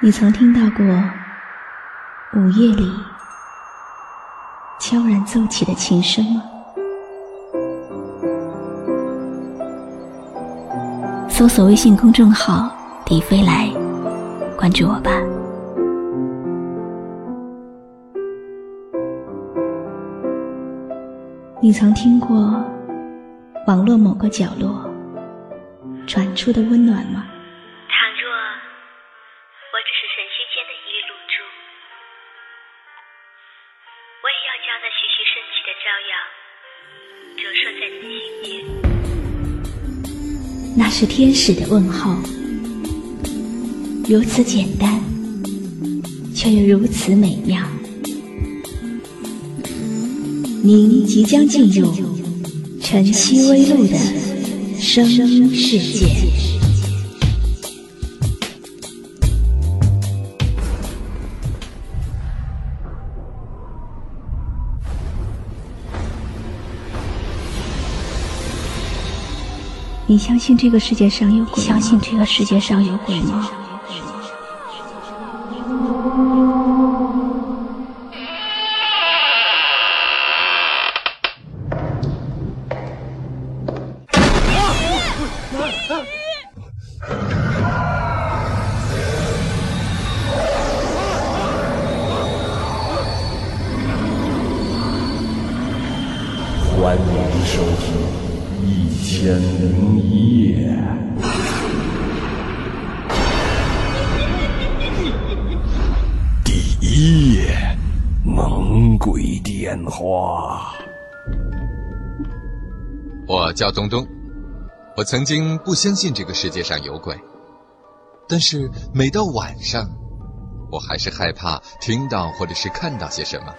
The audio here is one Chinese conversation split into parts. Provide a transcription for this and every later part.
你曾听到过午夜里悄然奏起的琴声吗？搜索微信公众号“迪飞来”，关注我吧。你曾听过网络某个角落传出的温暖吗？是天使的问候，如此简单，却又如此美妙。您即将进入晨曦微露的声音世界。你相信这个世界上有鬼？相信这个世界上有鬼吗？欢迎收听。千零一夜，第一夜，猛鬼电话。我叫东东，我曾经不相信这个世界上有鬼，但是每到晚上，我还是害怕听到或者是看到些什么。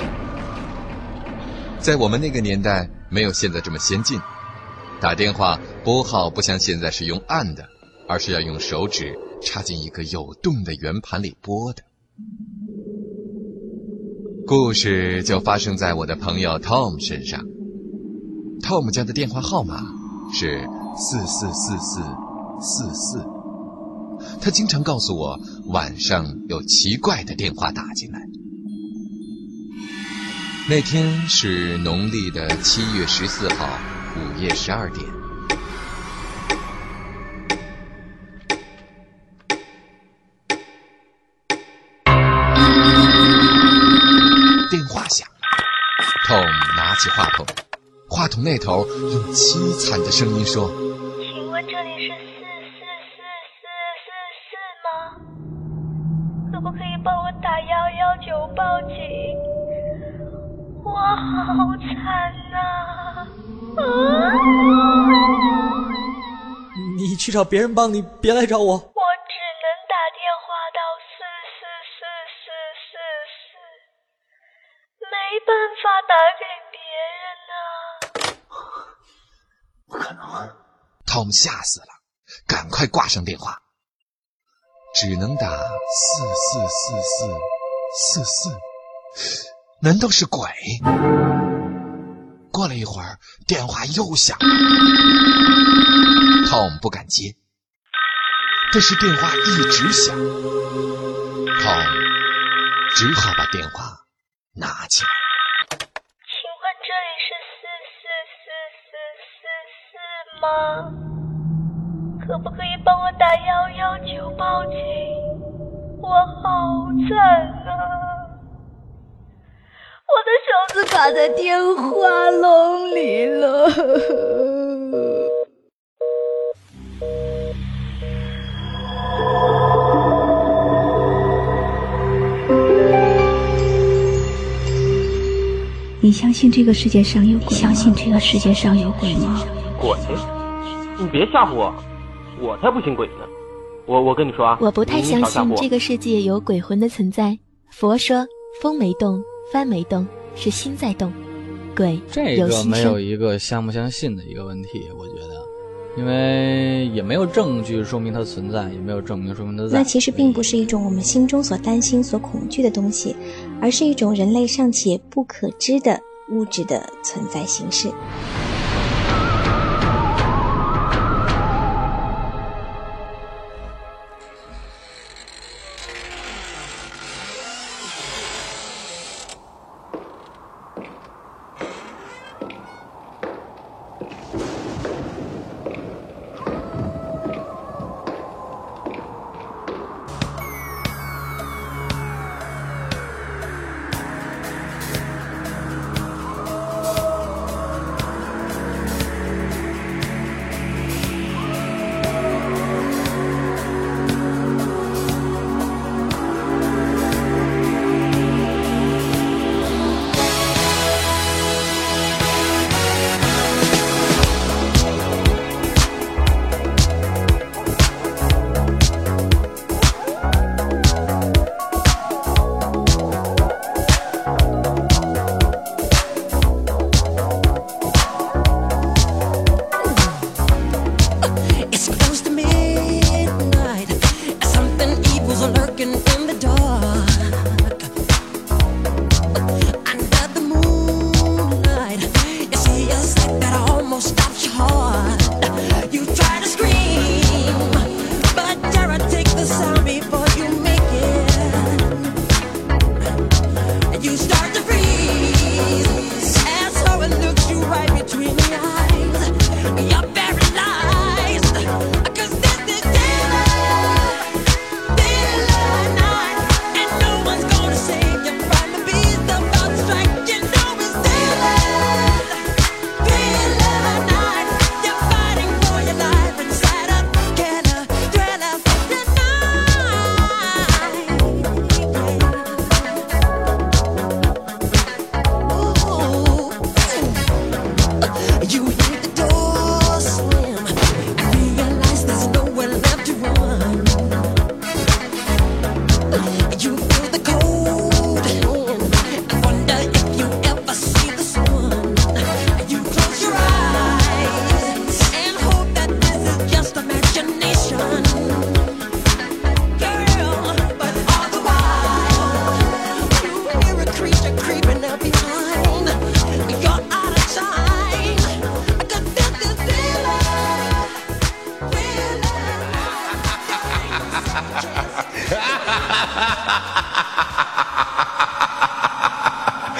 在我们那个年代，没有现在这么先进。打电话拨号不像现在是用按的，而是要用手指插进一个有洞的圆盘里拨的。故事就发生在我的朋友 Tom 身上。Tom 家的电话号码是四四四四四四，他经常告诉我晚上有奇怪的电话打进来。那天是农历的七月十四号。午夜十二点，电话响。Tom 拿起话筒，话筒那头用凄惨的声音说：“请问这里是四四四四四四吗？可不可以帮我打幺幺九报警？我好惨呐！”你去找别人帮你，别来找我。我只能打电话到四四四四四四，没办法打给别人啊。不可能！Tom 吓死了，赶快挂上电话。只能打四四四四四四，难道是鬼？过了一会儿，电话又响了，Tom 不敢接，但是电话一直响，Tom 只好把电话拿起来。请问这里是四四四四四四吗？可不可以帮我打幺幺九报警？我好惨啊！卡在电话笼里了。你相信这个世界上有鬼？相信这个世界上有鬼吗？鬼？你别吓唬我，我才不信鬼呢。我我跟你说啊，我不太相信这个世界有鬼魂的存在。佛说，风没动。帆没动，是心在动。鬼这个没有一个相不相信的一个问题，我觉得，因为也没有证据说明它存在，也没有证明说明它在。那其实并不是一种我们心中所担心、所恐惧的东西，而是一种人类尚且不可知的物质的存在形式。